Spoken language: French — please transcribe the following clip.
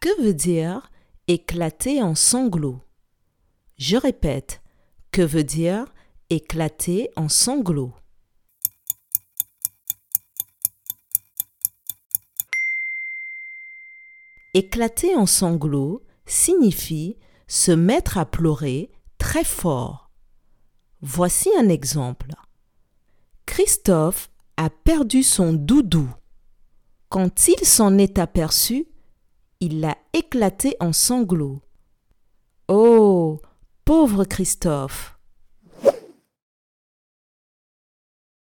Que veut dire éclater en sanglots? Je répète, que veut dire éclater en sanglots? Éclater en sanglots signifie se mettre à pleurer très fort. Voici un exemple. Christophe a perdu son doudou. Quand il s'en est aperçu, il l'a éclaté en sanglots. Oh, pauvre Christophe.